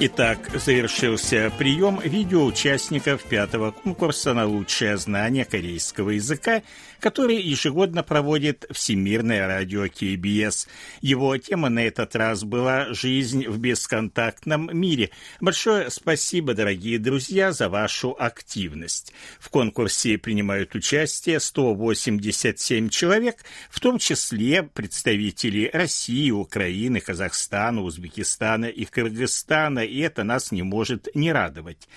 Итак, завершился прием видеоучастников пятого конкурса на лучшее знание корейского языка, который ежегодно проводит Всемирное радио КБС. Его тема на этот раз была «Жизнь в бесконтактном мире». Большое спасибо, дорогие друзья, за вашу активность. В конкурсе принимают участие 187 человек, в том числе представители России, Украины, Казахстана, Узбекистана и Кыргызстана, и это нас не может не радовать.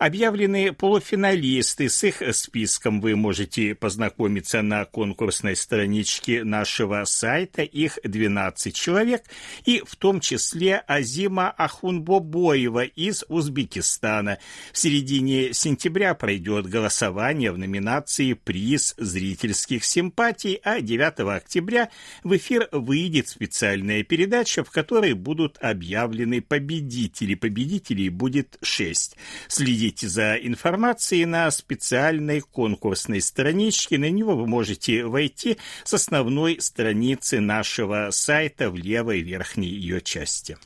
Объявлены полуфиналисты. С их списком вы можете познакомиться на конкурсной страничке нашего сайта. Их 12 человек, и в том числе Азима Ахунбобоева из Узбекистана. В середине сентября пройдет голосование в номинации «Приз зрительских симпатий», а 9 октября в эфир выйдет специальная передача, в которой будут объявлены победители. Победителей будет 6. Следите Следите за информацией на специальной конкурсной страничке. На него вы можете войти с основной страницы нашего сайта в левой верхней ее части.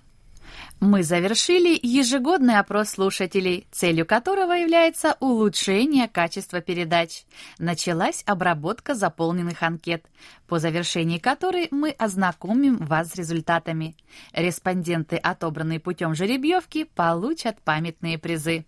Мы завершили ежегодный опрос слушателей, целью которого является улучшение качества передач. Началась обработка заполненных анкет, по завершении которой мы ознакомим вас с результатами. Респонденты, отобранные путем жеребьевки, получат памятные призы.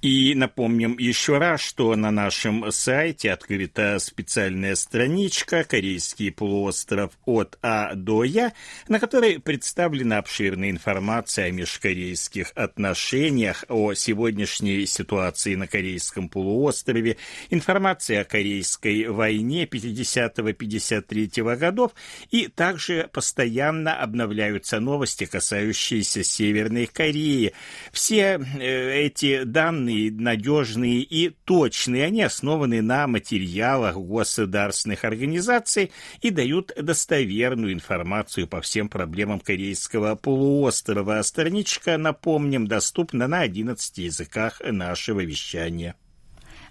И напомним еще раз, что на нашем сайте открыта специальная страничка «Корейский полуостров от А до Я», на которой представлена обширная информация о межкорейских отношениях, о сегодняшней ситуации на Корейском полуострове, информация о Корейской войне 50-53 годов, и также постоянно обновляются новости, касающиеся Северной Кореи. Все э, эти данные данные надежные и точные. Они основаны на материалах государственных организаций и дают достоверную информацию по всем проблемам Корейского полуострова. Страничка, напомним, доступна на 11 языках нашего вещания.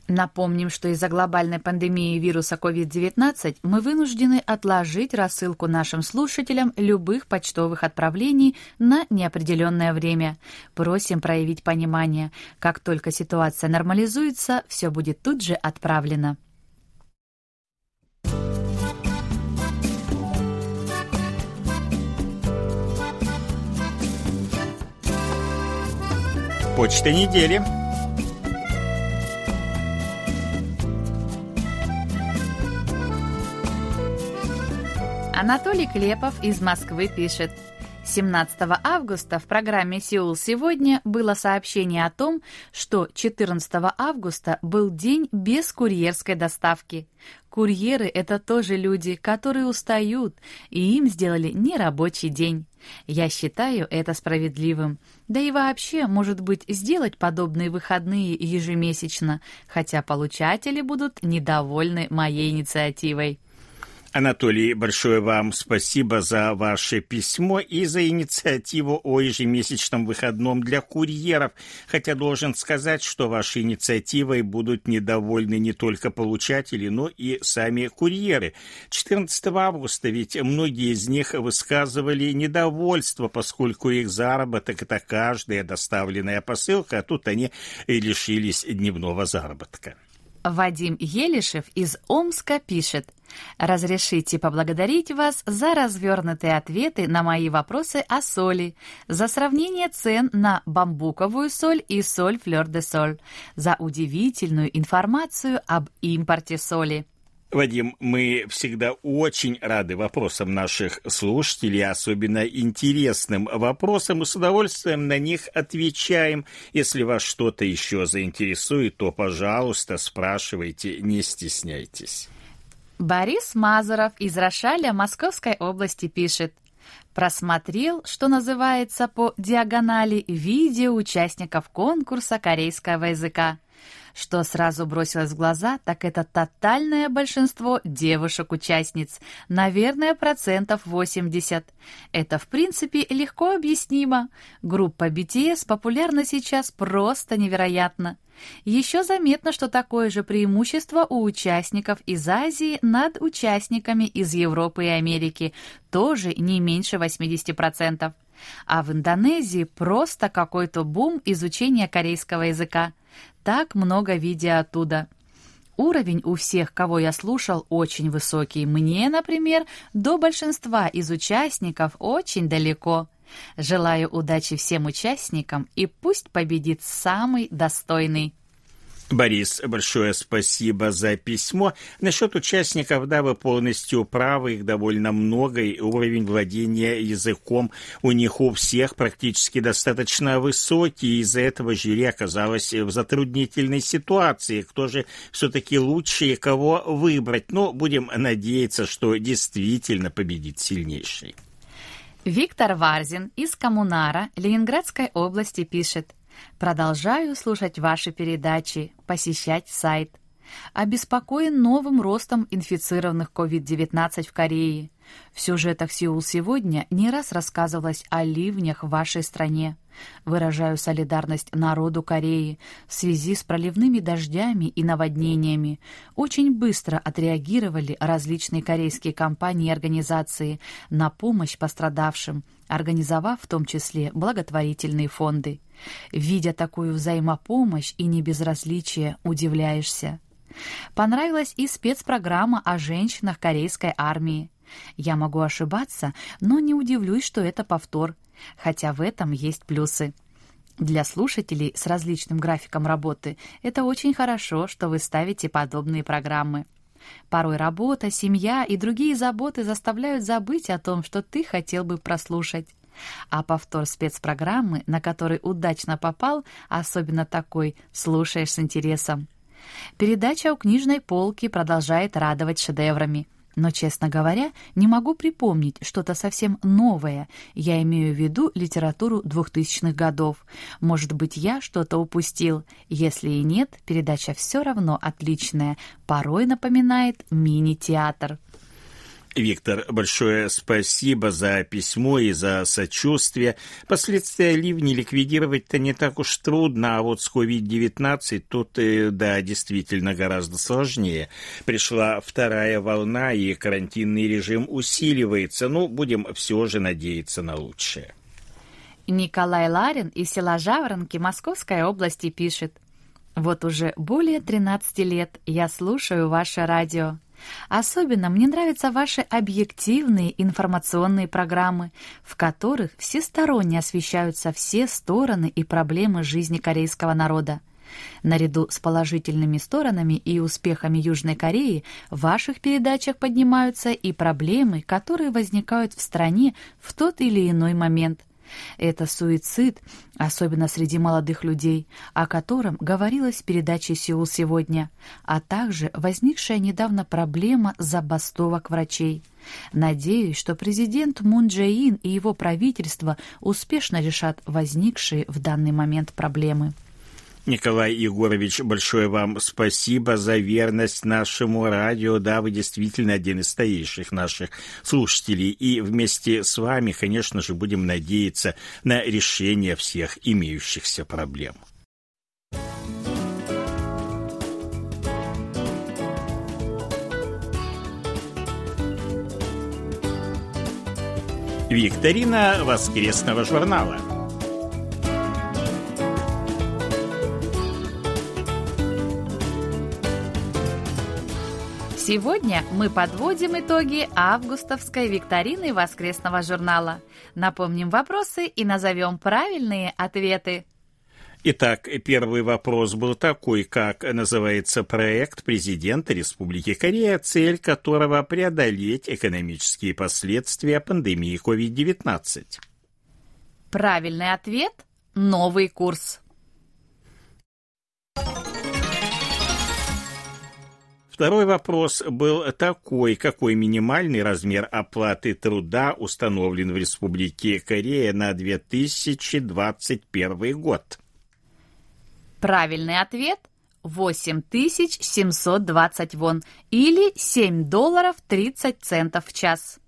Напомним, что из-за глобальной пандемии вируса COVID-19 мы вынуждены отложить рассылку нашим слушателям любых почтовых отправлений на неопределенное время. Просим проявить понимание. Как только ситуация нормализуется, все будет тут же отправлено. Почта недели. Анатолий Клепов из Москвы пишет. 17 августа в программе «Сеул сегодня» было сообщение о том, что 14 августа был день без курьерской доставки. Курьеры — это тоже люди, которые устают, и им сделали нерабочий день. Я считаю это справедливым. Да и вообще, может быть, сделать подобные выходные ежемесячно, хотя получатели будут недовольны моей инициативой. Анатолий, большое вам спасибо за ваше письмо и за инициативу о ежемесячном выходном для курьеров, хотя должен сказать, что вашей инициативой будут недовольны не только получатели, но и сами курьеры. 14 августа ведь многие из них высказывали недовольство, поскольку их заработок – это каждая доставленная посылка, а тут они лишились дневного заработка. Вадим Елишев из Омска пишет. Разрешите поблагодарить вас за развернутые ответы на мои вопросы о соли, за сравнение цен на бамбуковую соль и соль флёр-де-соль, за удивительную информацию об импорте соли. Вадим, мы всегда очень рады вопросам наших слушателей, особенно интересным вопросам, и с удовольствием на них отвечаем. Если вас что-то еще заинтересует, то, пожалуйста, спрашивайте, не стесняйтесь. Борис Мазуров из Рошаля Московской области пишет. Просмотрел, что называется, по диагонали видео участников конкурса корейского языка. Что сразу бросилось в глаза, так это тотальное большинство девушек-участниц, наверное, процентов 80. Это, в принципе, легко объяснимо. Группа BTS популярна сейчас просто невероятно. Еще заметно, что такое же преимущество у участников из Азии над участниками из Европы и Америки, тоже не меньше 80%. А в Индонезии просто какой-то бум изучения корейского языка. Так много видео оттуда. Уровень у всех, кого я слушал, очень высокий. Мне, например, до большинства из участников очень далеко. Желаю удачи всем участникам и пусть победит самый достойный. Борис, большое спасибо за письмо. Насчет участников, да, вы полностью правы, их довольно много, и уровень владения языком у них у всех практически достаточно высокий, из-за этого жюри оказалось в затруднительной ситуации. Кто же все-таки лучше и кого выбрать? Но будем надеяться, что действительно победит сильнейший. Виктор Варзин из Коммунара Ленинградской области пишет. Продолжаю слушать ваши передачи, посещать сайт. Обеспокоен новым ростом инфицированных COVID-19 в Корее. В сюжетах «Сеул сегодня» не раз рассказывалось о ливнях в вашей стране. Выражаю солидарность народу Кореи в связи с проливными дождями и наводнениями. Очень быстро отреагировали различные корейские компании и организации на помощь пострадавшим, организовав в том числе благотворительные фонды. Видя такую взаимопомощь и небезразличие, удивляешься. Понравилась и спецпрограмма о женщинах корейской армии. Я могу ошибаться, но не удивлюсь, что это повтор, хотя в этом есть плюсы. Для слушателей с различным графиком работы это очень хорошо, что вы ставите подобные программы. Порой работа, семья и другие заботы заставляют забыть о том, что ты хотел бы прослушать. А повтор спецпрограммы, на который удачно попал, особенно такой, слушаешь с интересом. Передача у книжной полки продолжает радовать шедеврами. Но, честно говоря, не могу припомнить что-то совсем новое. Я имею в виду литературу двухтысячных годов. Может быть, я что-то упустил. Если и нет, передача все равно отличная. Порой напоминает мини-театр. Виктор, большое спасибо за письмо и за сочувствие. Последствия ливней ликвидировать-то не так уж трудно, а вот с COVID-19 тут, э, да, действительно гораздо сложнее. Пришла вторая волна, и карантинный режим усиливается. Ну, будем все же надеяться на лучшее. Николай Ларин из села Жаворонки Московской области пишет. Вот уже более 13 лет я слушаю ваше радио. Особенно мне нравятся ваши объективные информационные программы, в которых всесторонне освещаются все стороны и проблемы жизни корейского народа. Наряду с положительными сторонами и успехами Южной Кореи в ваших передачах поднимаются и проблемы, которые возникают в стране в тот или иной момент. Это суицид, особенно среди молодых людей, о котором говорилось в передаче «Сеул сегодня», а также возникшая недавно проблема забастовок врачей. Надеюсь, что президент Мун Джэ Ин и его правительство успешно решат возникшие в данный момент проблемы. Николай Егорович, большое вам спасибо за верность нашему радио. Да, вы действительно один из стоящих наших слушателей. И вместе с вами, конечно же, будем надеяться на решение всех имеющихся проблем. Викторина воскресного журнала. Сегодня мы подводим итоги августовской викторины воскресного журнала. Напомним вопросы и назовем правильные ответы. Итак, первый вопрос был такой, как называется проект президента Республики Корея, цель которого преодолеть экономические последствия пандемии COVID-19. Правильный ответ – новый курс. Второй вопрос был такой, какой минимальный размер оплаты труда установлен в Республике Корея на 2021 год? Правильный ответ 8720 вон или 7 долларов 30 центов в час.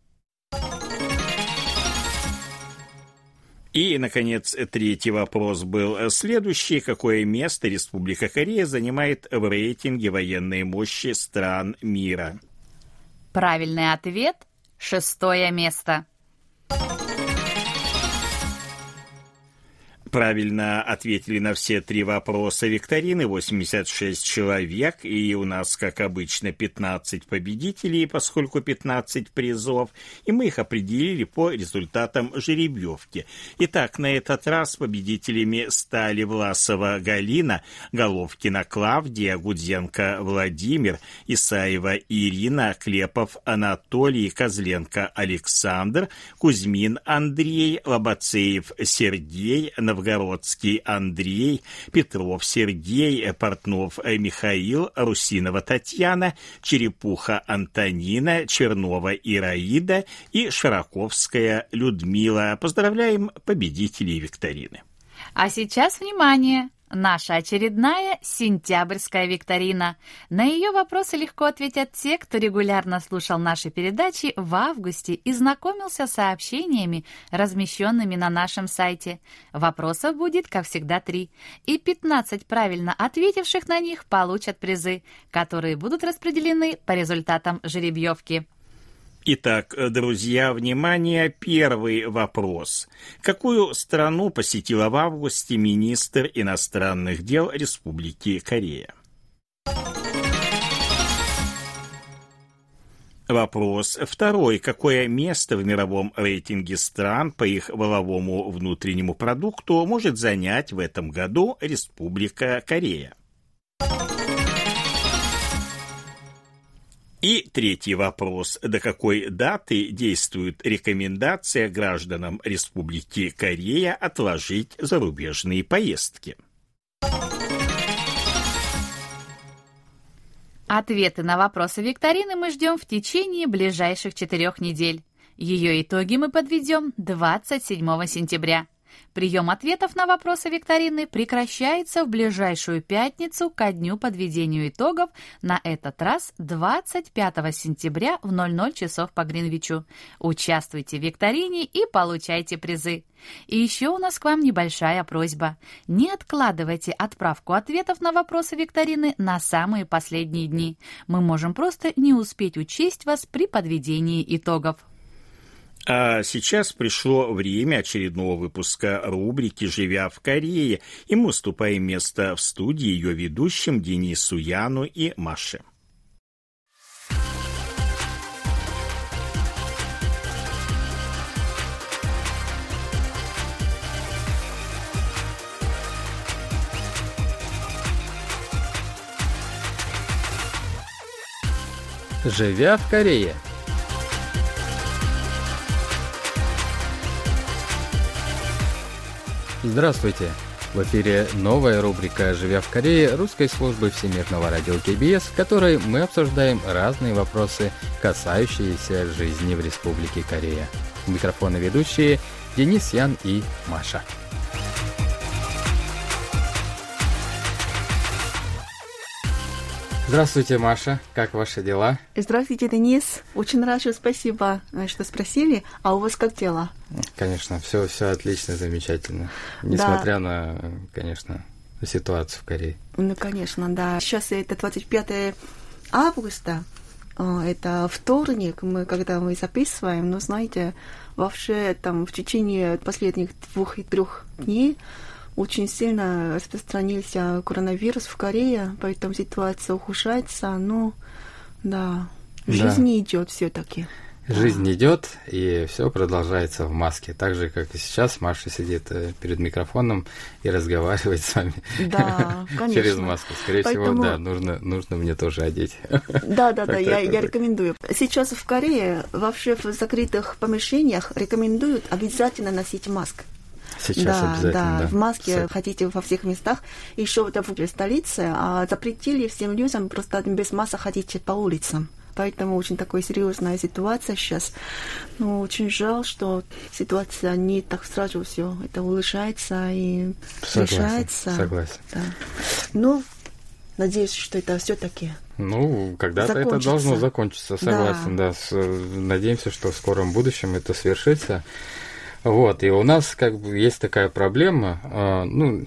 И, наконец, третий вопрос был следующий. Какое место Республика Корея занимает в рейтинге военной мощи стран мира? Правильный ответ – шестое место. Правильно ответили на все три вопроса викторины 86 человек, и у нас, как обычно, 15 победителей, поскольку 15 призов, и мы их определили по результатам жеребьевки. Итак, на этот раз победителями стали Власова Галина, Головкина Клавдия, Гудзенко Владимир, Исаева Ирина, Клепов Анатолий, Козленко Александр, Кузьмин Андрей, Лобацеев Сергей, Новгородский Новгородский Андрей, Петров Сергей, Портнов Михаил, Русинова Татьяна, Черепуха Антонина, Чернова Ираида и Широковская Людмила. Поздравляем победителей викторины. А сейчас внимание! Наша очередная сентябрьская викторина. На ее вопросы легко ответят те, кто регулярно слушал наши передачи в августе и знакомился с сообщениями, размещенными на нашем сайте. Вопросов будет, как всегда, три. И 15 правильно ответивших на них получат призы, которые будут распределены по результатам жеребьевки. Итак, друзья, внимание, первый вопрос. Какую страну посетила в августе министр иностранных дел Республики Корея? Вопрос второй. Какое место в мировом рейтинге стран по их валовому внутреннему продукту может занять в этом году Республика Корея? И третий вопрос. До какой даты действует рекомендация гражданам Республики Корея отложить зарубежные поездки? Ответы на вопросы викторины мы ждем в течение ближайших четырех недель. Ее итоги мы подведем 27 сентября. Прием ответов на вопросы викторины прекращается в ближайшую пятницу ко дню подведению итогов, на этот раз 25 сентября в 00 часов по Гринвичу. Участвуйте в викторине и получайте призы. И еще у нас к вам небольшая просьба. Не откладывайте отправку ответов на вопросы викторины на самые последние дни. Мы можем просто не успеть учесть вас при подведении итогов. А сейчас пришло время очередного выпуска рубрики «Живя в Корее», и мы уступаем место в студии ее ведущим Денису Яну и Маше. Живя в Корее – Здравствуйте! В эфире новая рубрика «Живя в Корее» русской службы Всемирного радио КБС, в которой мы обсуждаем разные вопросы, касающиеся жизни в Республике Корея. Микрофоны ведущие Денис Ян и Маша. Здравствуйте, Маша. Как ваши дела? Здравствуйте, Денис. Очень хорошо, спасибо, э, что спросили. А у вас как дела? Конечно, все, все отлично, замечательно. Несмотря да. на, конечно, ситуацию в Корее. Ну, конечно, да. Сейчас это 25 августа. Э, это вторник, мы, когда мы записываем, но знаете, вообще там в течение последних двух и трех дней очень сильно распространился коронавирус в Корее, поэтому ситуация ухудшается. Но да, жизнь да. идет все-таки. Жизнь да. идет, и все продолжается в маске. Так же, как и сейчас, Маша сидит э, перед микрофоном и разговаривает с вами да, через маску. Скорее Поэтому... всего, да, нужно, нужно мне тоже одеть. Да, да, да, я, я рекомендую. Сейчас в Корее вообще в закрытых помещениях рекомендуют обязательно носить маску. Сейчас да, обязательно. Да, да, в маске Все. хотите во всех местах. Еще это в столице, а запретили всем людям просто без маски ходить по улицам. Поэтому очень такая серьезная ситуация сейчас. Но очень жаль, что ситуация не так сразу все это улучшается и согласен, решается. Согласен. Да. Ну, надеюсь, что это все-таки ну, когда-то это должно закончиться, согласен, да. да. С, надеемся, что в скором будущем это свершится. Вот, и у нас как бы есть такая проблема, э, ну,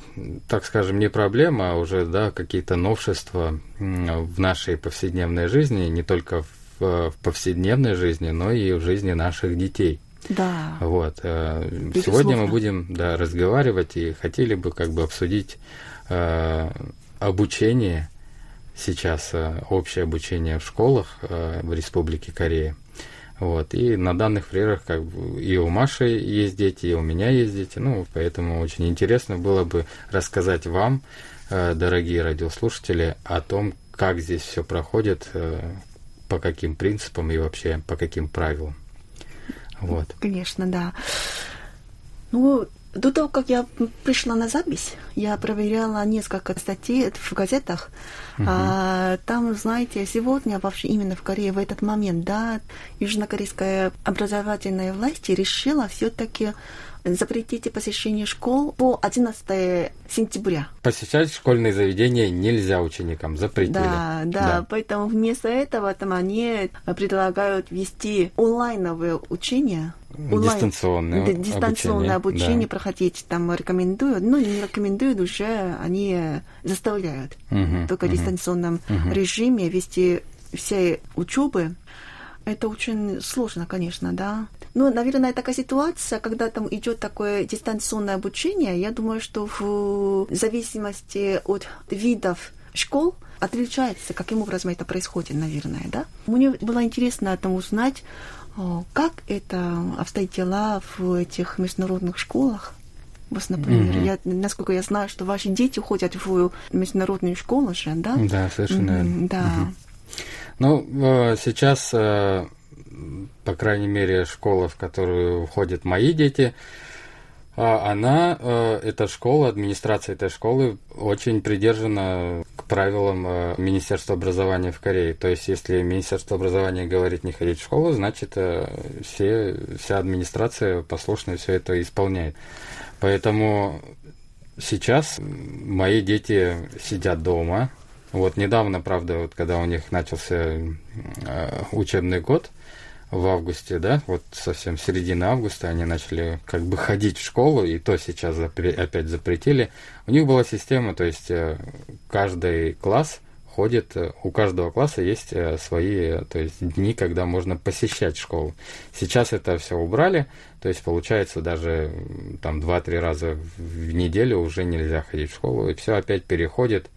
так скажем, не проблема, а уже, да, какие-то новшества в нашей повседневной жизни, не только в, в повседневной жизни, но и в жизни наших детей. Да. Вот. Э, сегодня мы будем, да, разговаривать и хотели бы как бы обсудить э, обучение сейчас, э, общее обучение в школах э, в Республике Корея. Вот. И на данных примерах как бы и у Маши есть дети, и у меня есть дети. Ну, поэтому очень интересно было бы рассказать вам, э, дорогие радиослушатели, о том, как здесь все проходит, э, по каким принципам и вообще по каким правилам. Вот. Конечно, да. Ну, до того, как я пришла на запись, я проверяла несколько статей в газетах. Uh-huh. А, там, знаете, сегодня вообще именно в Корее в этот момент, да, южнокорейская образовательная власть решила все-таки запретите посещение школ по 11 сентября. Посещать школьные заведения нельзя ученикам, запретили. Да, да, да. поэтому вместо этого там они предлагают вести онлайновое учение. Онлайн, дистанционное, дистанционное обучение, обучение да. проходить там рекомендуют, ну не рекомендуют уже, они заставляют угу, только угу, в дистанционном угу. режиме вести все учебы. Это очень сложно, конечно, да. Ну, наверное, такая ситуация, когда там идет такое дистанционное обучение, я думаю, что в зависимости от видов школ отличается, каким образом это происходит, наверное, да. Мне было интересно там узнать, как это обстоит дела в этих международных школах. Вот, например, mm-hmm. я, насколько я знаю, что ваши дети ходят в международную школу же, да? Да, совершенно mm-hmm, Да. Mm-hmm. Ну, э, сейчас э, по крайней мере, школа, в которую входят мои дети, а, она, э, эта школа, администрация этой школы очень придержана к правилам э, Министерства образования в Корее. То есть, если Министерство образования говорит не ходить в школу, значит, э, все, вся администрация послушно все это исполняет. Поэтому сейчас мои дети сидят дома. Вот недавно, правда, вот когда у них начался учебный год – в августе, да, вот совсем середины августа они начали как бы ходить в школу, и то сейчас запре- опять запретили. У них была система, то есть э, каждый класс ходит, э, у каждого класса есть э, свои, то есть дни, когда можно посещать школу. Сейчас это все убрали, то есть получается даже там 2-3 раза в неделю уже нельзя ходить в школу, и все опять переходит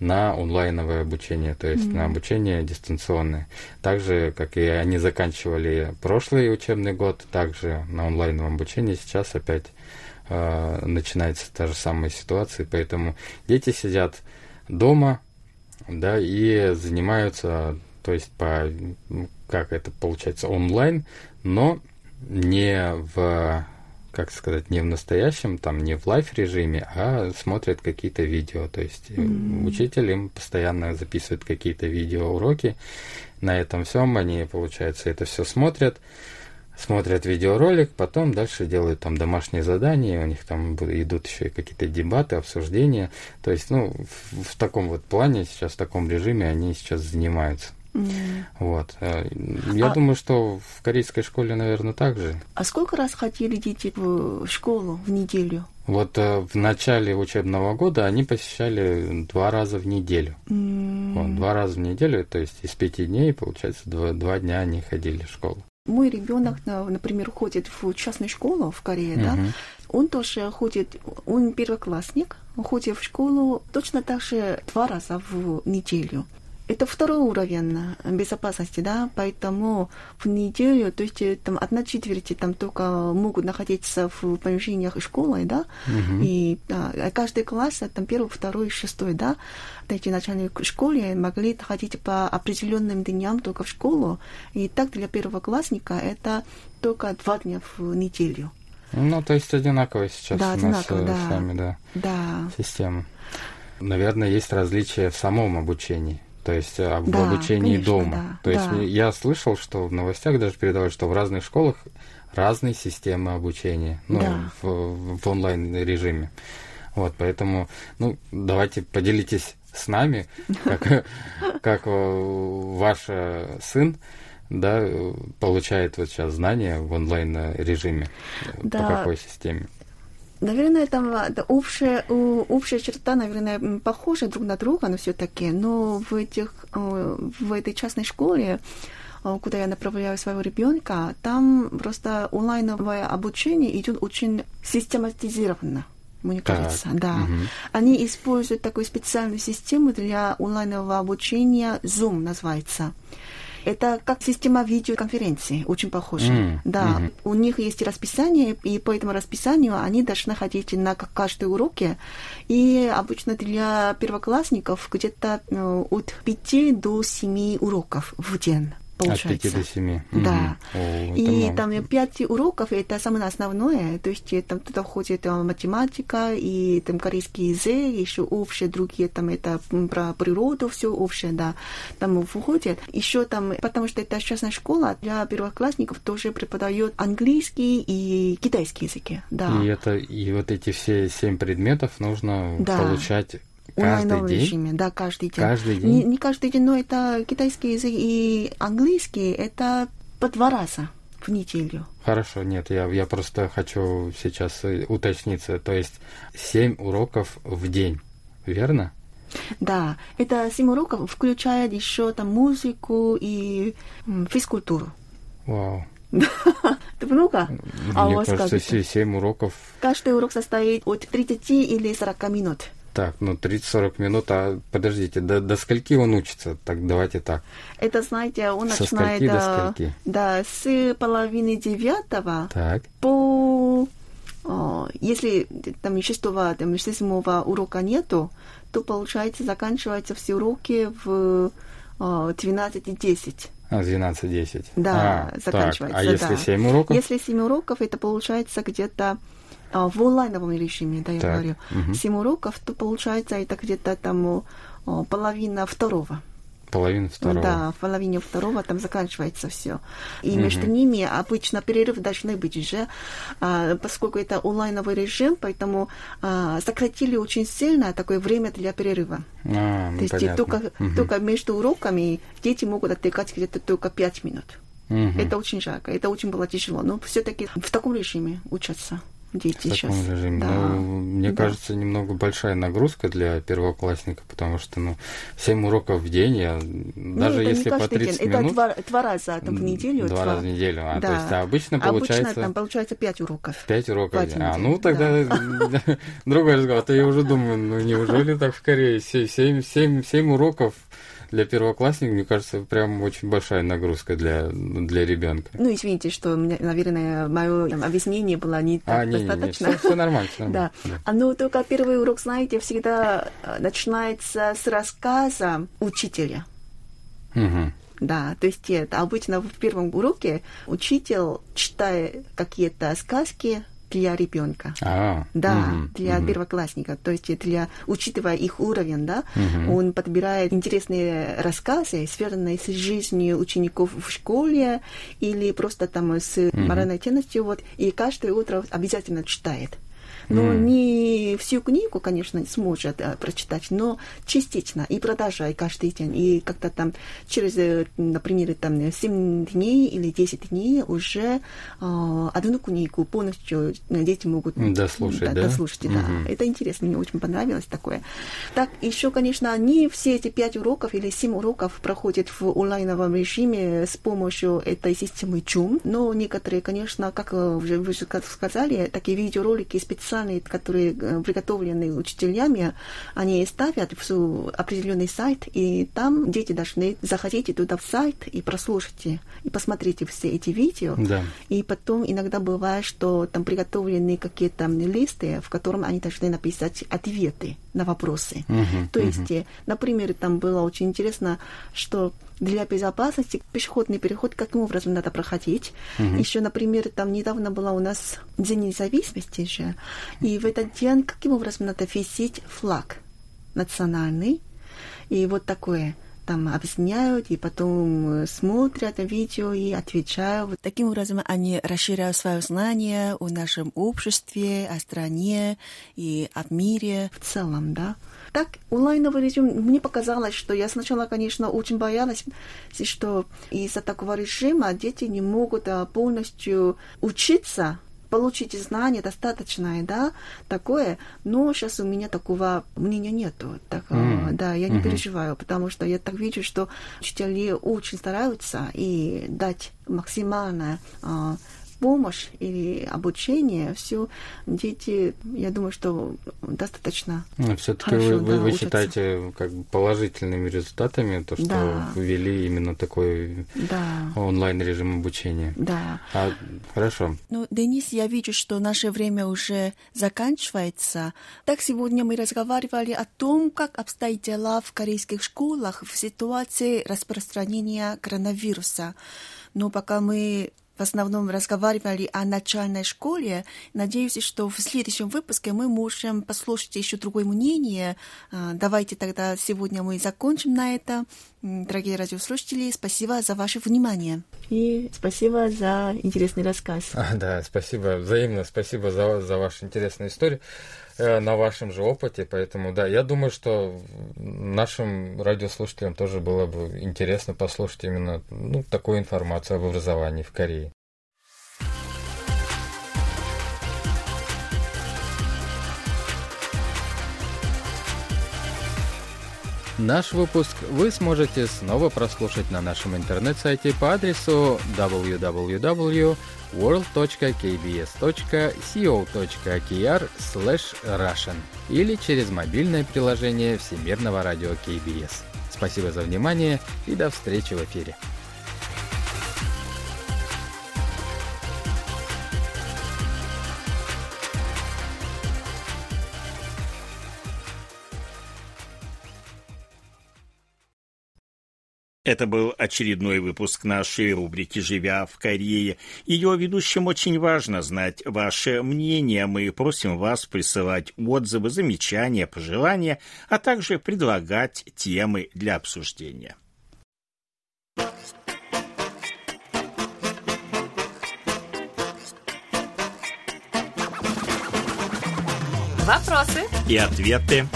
на онлайновое обучение, то есть mm-hmm. на обучение дистанционное. Так же, как и они заканчивали прошлый учебный год, также на онлайновом обучении сейчас опять э, начинается та же самая ситуация, поэтому дети сидят дома, да, и занимаются, то есть по, как это получается, онлайн, но не в как сказать, не в настоящем, там, не в лайф режиме, а смотрят какие-то видео. То есть mm-hmm. учитель им постоянно записывает какие-то видеоуроки. На этом всем они, получается, это все смотрят, смотрят видеоролик, потом дальше делают там домашние задания, у них там идут еще и какие-то дебаты, обсуждения. То есть, ну, в, в таком вот плане сейчас, в таком режиме они сейчас занимаются. Mm. Вот. Э, я а, думаю, что в корейской школе, наверное, так же. А сколько раз ходили дети в школу в неделю? Вот э, в начале учебного года они посещали два раза в неделю. Mm. Вот, два раза в неделю, то есть из пяти дней, получается, два, два дня они ходили в школу. Мой ребенок, например, ходит в частную школу в Корее, uh-huh. да, он тоже ходит, он первоклассник, ходит в школу точно так же два раза в неделю. Это второй уровень безопасности, да, поэтому в неделю, то есть там одна четверть там только могут находиться в помещениях школы, да, uh-huh. и да, каждый класс, там первый, второй, шестой, да, эти начальной школе могли ходить по определенным дням только в школу, и так для первоклассника это только два дня в неделю. Ну, то есть одинаково сейчас да, у нас да. с вами, да, да. система. Наверное, есть различия в самом обучении то есть э, в да, обучении конечно, дома. Да, то есть да. я слышал, что в новостях даже передавали, что в разных школах разные системы обучения, ну, да. в, в онлайн режиме. Вот, поэтому, ну, давайте поделитесь с нами, как, как ваш сын да, получает вот сейчас знания в онлайн-режиме? Да. По какой системе? Наверное, там это общая, общая черта, наверное, похожа друг на друга, но все-таки. Но в, этих, в этой частной школе, куда я направляю своего ребенка, там просто онлайновое обучение идет очень систематизированно мне так. кажется, да. Угу. Они используют такую специальную систему для онлайнового обучения, Zoom называется. Это как система видеоконференции, очень похоже. Mm, да, mm-hmm. у них есть расписание, и по этому расписанию они должны ходить на каждой уроке. И обычно для первоклассников где-то э, от 5 до 7 уроков в день получается. От 5 до 7. Да. Угу. О, и много. там 5 уроков, это самое основное, то есть там туда входит там, математика и там корейский язык, еще общие другие, там это про природу все общее, да, там входит. Еще там, потому что это частная школа, для первоклассников тоже преподает английский и китайский языки, да. И это, и вот эти все семь предметов нужно да. получать Каждый день? режиме, да, каждый день. Каждый день? Не, не каждый день, но это китайский язык и английский, это по два раза в неделю. Хорошо, нет, я, я просто хочу сейчас э, уточниться. То есть семь уроков в день, верно? Да, это семь уроков включает еще там музыку и физкультуру. Вау. Это много? А Мне у вас кажется, 7 уроков. Каждый урок состоит от 30 или 40 минут. Так, ну 30-40 минут, а подождите, до, до скольки он учится? Так, давайте так. Это, знаете, он Со начинает... Скольки до скольки? Да, с половины девятого так. по... О, если там шестого, там седьмого урока нету, то, получается, заканчиваются все уроки в 12.10. А, 12.10. Да, а, заканчивается. Так. А если да. 7 уроков? Если 7 уроков, это получается где-то а, в онлайновом режиме, да, я так. говорю, угу. 7 уроков, то получается это где-то там половина второго. Половина второго. Да, в половине второго там заканчивается все. И угу. между ними обычно перерыв должны быть уже, а, поскольку это онлайновый режим, поэтому а, сократили очень сильно такое время для перерыва. А, ну, То есть понятно. только, угу. только между уроками дети могут отдыхать где-то только 5 минут. Угу. Это очень жарко, это очень было тяжело, но все-таки в таком режиме учатся дети в таком сейчас. режиме. Да. Ну, мне да. кажется, немного большая нагрузка для первоклассника, потому что, ну, 7 уроков в день, я, даже Нет, если по 30 день. минут... Это два, два раза там, в неделю. Два, раза в неделю, а, да. то есть а обычно получается... Обычно там получается 5 уроков. 5 уроков в день. А, ну, тогда да. другой разговор. А то я уже думаю, ну, неужели так в Корее? 7, 7, 7 уроков для первоклассника, мне кажется, прям очень большая нагрузка для, для ребенка. Ну, извините, что, наверное, мое объяснение было не так а, не, достаточно. Не, не, все, все нормально. Все нормально. Да. да. Но только первый урок, знаете, всегда э, начинается с рассказа учителя. Угу. Да, то есть это обычно в первом уроке учитель читает какие-то сказки, для ребенка. А, да, угу, для угу. первоклассника. То есть для, учитывая их уровень, да, угу. он подбирает интересные рассказы, связанные с жизнью учеников в школе или просто там с угу. моральной ценностью. Вот, и каждое утро обязательно читает. Но mm. не всю книгу, конечно, сможет а, прочитать, но частично и продолжай каждый день. И как-то там через, э, например, там 7 дней или 10 дней уже а, одну книгу полностью дети могут дослушать, да? да? Дослушать, mm-hmm. да. Это интересно, мне очень понравилось такое. Так, еще, конечно, не все эти 5 уроков или 7 уроков проходят в онлайновом режиме с помощью этой системы Zoom, но некоторые, конечно, как уже вы сказали, такие видеоролики специально специальные, которые э, приготовлены учителями, они ставят в определенный сайт, и там дети должны заходить туда в сайт и прослушать, и посмотреть все эти видео. Да. И потом иногда бывает, что там приготовлены какие-то листы, в котором они должны написать ответы на вопросы. Угу, То есть, угу. например, там было очень интересно, что для безопасности пешеходный переход каким образом надо проходить. Угу. Еще, например, там недавно была у нас День независимости же, и в этот день каким образом надо висеть флаг национальный. И вот такое там объясняют, и потом смотрят видео и отвечают. Таким образом, они расширяют свое знание о нашем обществе, о стране и о мире в целом, да. Так, онлайновый режим, мне показалось, что я сначала, конечно, очень боялась, что из-за такого режима дети не могут полностью учиться получить знания достаточное, да, такое, но сейчас у меня такого мнения нету. Так, mm. Да, я не mm-hmm. переживаю, потому что я так вижу, что учителя очень стараются и дать максимальное а, помощь или обучение, все дети, я думаю, что достаточно. Ну, Все-таки вы, вы, да, вы считаете как бы положительными результатами то, что да. ввели именно такой да. онлайн режим обучения. Да. А, хорошо. Ну, Денис, я вижу, что наше время уже заканчивается. Так сегодня мы разговаривали о том, как обстоят дела в корейских школах в ситуации распространения коронавируса. Но пока мы в основном разговаривали о начальной школе. Надеюсь, что в следующем выпуске мы можем послушать еще другое мнение. А, давайте тогда сегодня мы закончим на это. Дорогие радиослушатели, спасибо за ваше внимание. И спасибо за интересный рассказ. А, да, спасибо, взаимно спасибо за, за вашу интересную историю на вашем же опыте, поэтому да, я думаю, что нашим радиослушателям тоже было бы интересно послушать именно ну, такую информацию об образовании в Корее. Наш выпуск вы сможете снова прослушать на нашем интернет-сайте по адресу www.world.kbs.co.kr/russian или через мобильное приложение Всемирного радио KBS. Спасибо за внимание и до встречи в эфире. Это был очередной выпуск нашей рубрики «Живя в Корее». Ее ведущим очень важно знать ваше мнение. Мы просим вас присылать отзывы, замечания, пожелания, а также предлагать темы для обсуждения. Вопросы и ответы.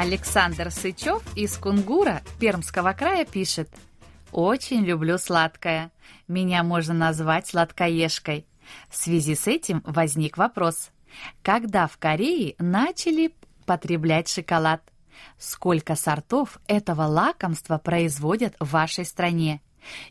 Александр Сычев из Кунгура Пермского края пишет «Очень люблю сладкое. Меня можно назвать сладкоежкой. В связи с этим возник вопрос. Когда в Корее начали потреблять шоколад? Сколько сортов этого лакомства производят в вашей стране?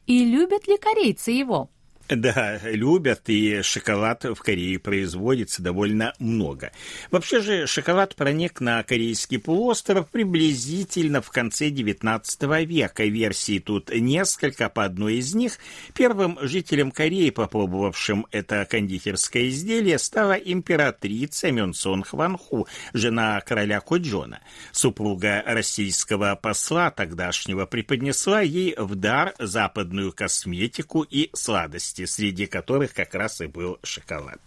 И любят ли корейцы его?» Да, любят, и шоколад в Корее производится довольно много. Вообще же шоколад проник на корейский полуостров приблизительно в конце XIX века. Версий тут несколько, по одной из них первым жителем Кореи, попробовавшим это кондитерское изделие, стала императрица Мюнсон Хванху, жена короля Коджона. Супруга российского посла тогдашнего преподнесла ей в дар западную косметику и сладости сладости, среди которых как раз и был шоколад.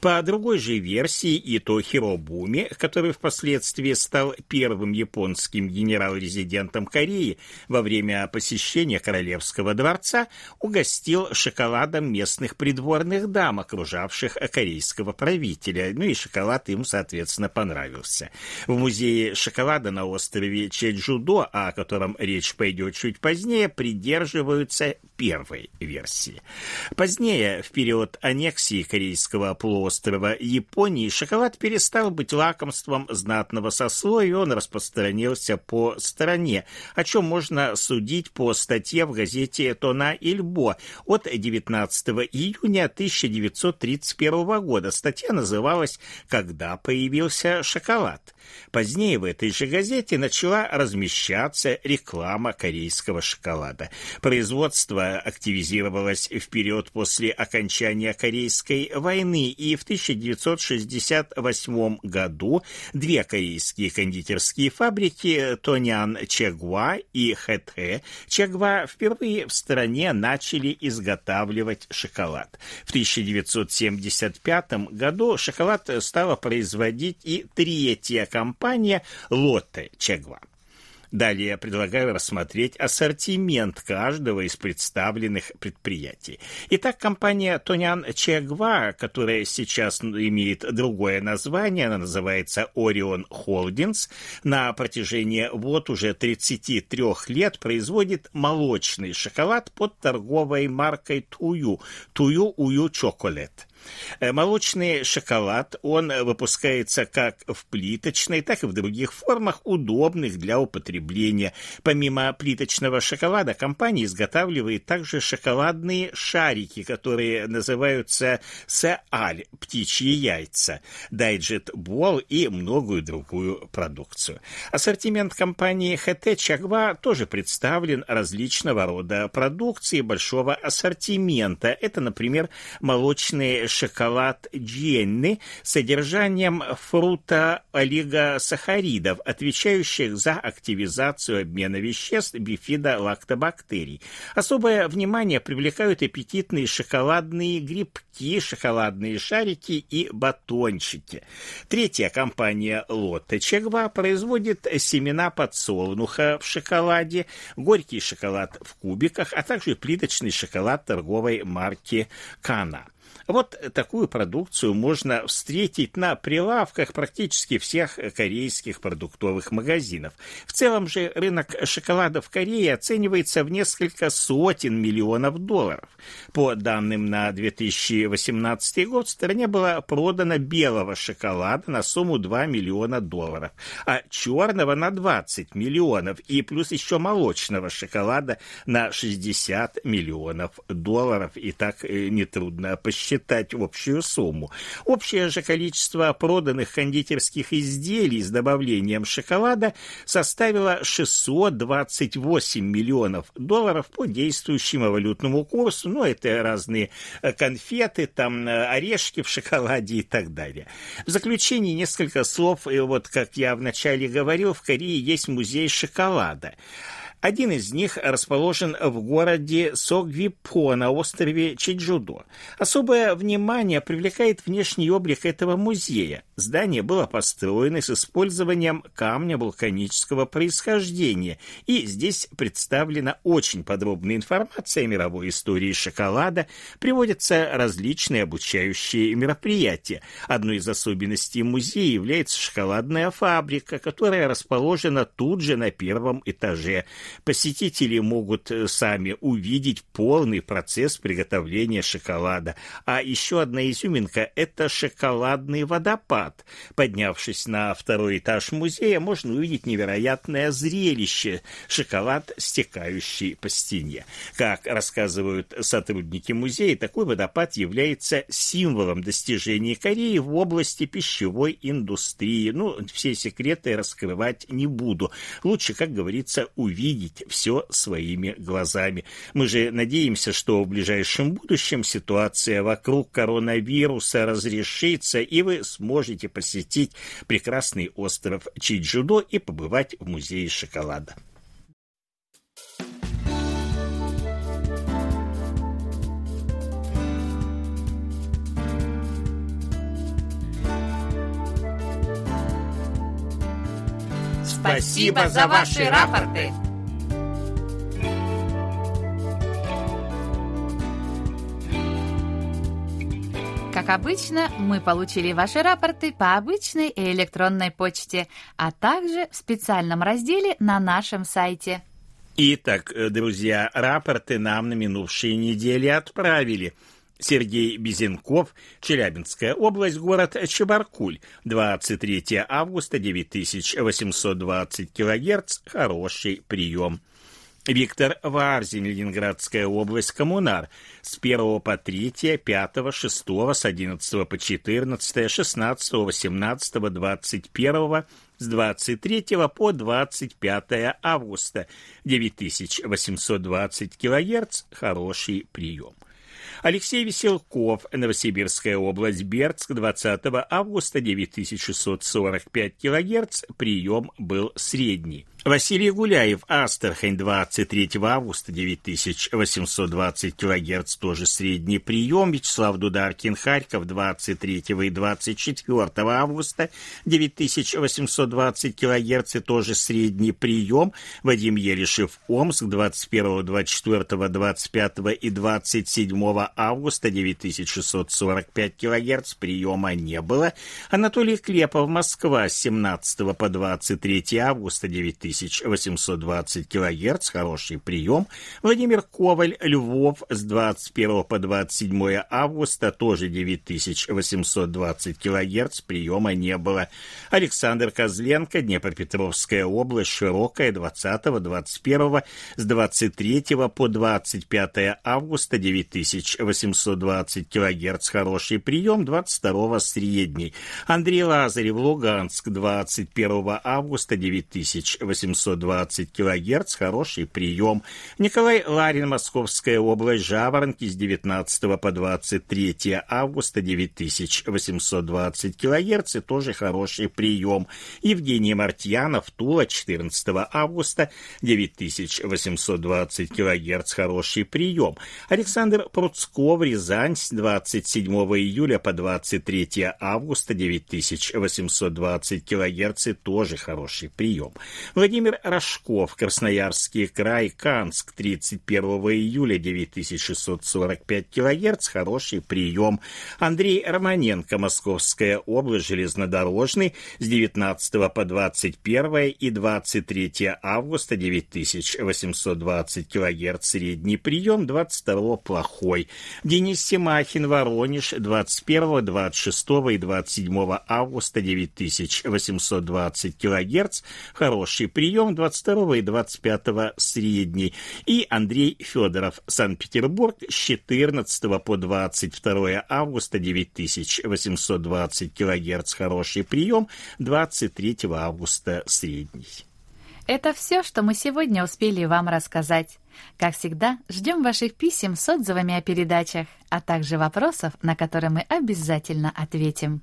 По другой же версии, Ито Хиробуми, который впоследствии стал первым японским генерал-резидентом Кореи во время посещения Королевского дворца, угостил шоколадом местных придворных дам, окружавших корейского правителя. Ну и шоколад им, соответственно, понравился. В музее шоколада на острове Чеджудо, о котором речь пойдет чуть позднее, придерживаются первой версии. Позднее, в период аннексии Корейского полуострова Японии, шоколад перестал быть лакомством знатного сословия, он распространился по стране, о чем можно судить по статье в газете «Тона Ильбо» от 19 июня 1931 года. Статья называлась «Когда появился шоколад?». Позднее в этой же газете начала размещаться реклама корейского шоколада. Производство активизировалось в период после окончания Корейской войны, и в 1968 году две корейские кондитерские фабрики Тонян Чегва и Хэте Чегва впервые в стране начали изготавливать шоколад. В 1975 году шоколад стала производить и третья компания Лотте Чегва. Далее я предлагаю рассмотреть ассортимент каждого из представленных предприятий. Итак, компания Тонян Чегва, которая сейчас имеет другое название, она называется Orion Holdings, на протяжении вот уже 33 лет производит молочный шоколад под торговой маркой Тую, Тую Ую Чоколет. Э, молочный шоколад, он выпускается как в плиточной, так и в других формах, удобных для употребления. Помимо плиточного шоколада, компания изготавливает также шоколадные шарики, которые называются сеаль, птичьи яйца, дайджет бол и многую другую продукцию. Ассортимент компании ХТ Чагва тоже представлен различного рода продукции большого ассортимента. Это, например, молочные шоколад Дженни с содержанием фрута олигосахаридов, отвечающих за активизацию обмена веществ бифидолактобактерий. Особое внимание привлекают аппетитные шоколадные грибки, шоколадные шарики и батончики. Третья компания Лотте Чегва производит семена подсолнуха в шоколаде, горький шоколад в кубиках, а также плиточный шоколад торговой марки Кана. Вот такую продукцию можно встретить на прилавках практически всех корейских продуктовых магазинов. В целом же рынок шоколада в Корее оценивается в несколько сотен миллионов долларов. По данным на 2018 год в стране было продано белого шоколада на сумму 2 миллиона долларов, а черного на 20 миллионов и плюс еще молочного шоколада на 60 миллионов долларов. И так э, нетрудно посчитать считать общую сумму. Общее же количество проданных кондитерских изделий с добавлением шоколада составило 628 миллионов долларов по действующему валютному курсу. Ну, это разные э, конфеты, там э, орешки в шоколаде и так далее. В заключение несколько слов. И вот, как я вначале говорил, в Корее есть музей шоколада. Один из них расположен в городе Согвипо на острове Чеджудо. Особое внимание привлекает внешний облик этого музея. Здание было построено с использованием камня вулканического происхождения, и здесь представлена очень подробная информация о мировой истории шоколада, приводятся различные обучающие мероприятия. Одной из особенностей музея является шоколадная фабрика, которая расположена тут же на первом этаже. Посетители могут э, сами увидеть полный процесс приготовления шоколада. А еще одна изюминка – это шоколадный водопад. Поднявшись на второй этаж музея, можно увидеть невероятное зрелище – шоколад, стекающий по стене. Как рассказывают сотрудники музея, такой водопад является символом достижений Кореи в области пищевой индустрии. Ну, все секреты раскрывать не буду. Лучше, как говорится, увидеть видеть все своими глазами. Мы же надеемся, что в ближайшем будущем ситуация вокруг коронавируса разрешится, и вы сможете посетить прекрасный остров Чиджудо и побывать в музее шоколада. Спасибо за ваши рапорты! Обычно, мы получили ваши рапорты по обычной и электронной почте, а также в специальном разделе на нашем сайте. Итак, э, друзья, рапорты нам на минувшей неделе отправили. Сергей Безенков, Челябинская область, город Чебаркуль, 23 августа, 9820 килогерц, хороший прием. Виктор Варзин, Ленинградская область, Коммунар. С 1 по 3, 5, 6, с 11 по 14, 16, 18, 21, с 23 по 25 августа. 9820 килогерц. Хороший прием. Алексей Веселков, Новосибирская область, Бердск, 20 августа, 9645 кГц, прием был средний. Василий Гуляев, Астрахань, 23 августа, 9820 кГц, тоже средний прием. Вячеслав Дударкин, Харьков, 23 и 24 августа, 9820 кГц, тоже средний прием. Вадим Елишев, Омск, 21, 24, 25 и 27 августа, 9645 кГц, приема не было. Анатолий Клепов, Москва, с 17 по 23 августа, 9000 1820 кГц, хороший прием. Владимир Коваль, Львов, с 21 по 27 августа, тоже 9820 кГц, приема не было. Александр Козленко, Днепропетровская область, Широкая, 20, 21, с 23 по 25 августа, 9820 кГц, хороший прием, 22 средний. Андрей Лазарев, Луганск, 21 августа, 9800 720 кГц, хороший прием. Николай Ларин, Московская область, Жаворонки с 19 по 23 августа 9820 кГц, и тоже хороший прием. Евгений Мартьянов, Тула, 14 августа 9820 кГц, хороший прием. Александр Пруцков, Рязань, с 27 июля по 23 августа 9820 кГц, тоже хороший прием. Владимир Рожков, Красноярский край, Канск, 31 июля 9645 кГц, хороший прием. Андрей Романенко, Московская область, железнодорожный, с 19 по 21 и 23 августа 9820 кГц, средний прием, 22 плохой. Денис Семахин, Воронеж, 21, 26 и 27 августа 9820 кГц, хороший прием прием 22 и 25 средний. И Андрей Федоров, Санкт-Петербург, с 14 по 22 августа 9820 кГц хороший прием, 23 августа средний. Это все, что мы сегодня успели вам рассказать. Как всегда, ждем ваших писем с отзывами о передачах, а также вопросов, на которые мы обязательно ответим.